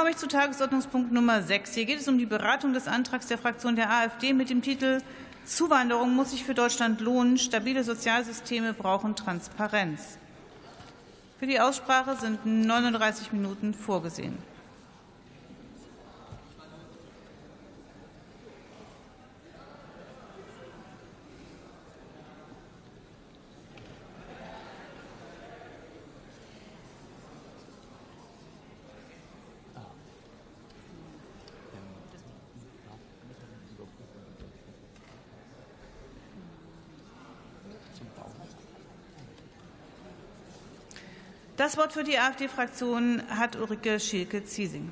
komme ich zu Tagesordnungspunkt Nummer 6. Hier geht es um die Beratung des Antrags der Fraktion der AfD mit dem Titel Zuwanderung muss sich für Deutschland lohnen. Stabile Sozialsysteme brauchen Transparenz. Für die Aussprache sind 39 Minuten vorgesehen. Das Wort für die AfD-Fraktion hat Ulrike Schielke-Ziesing.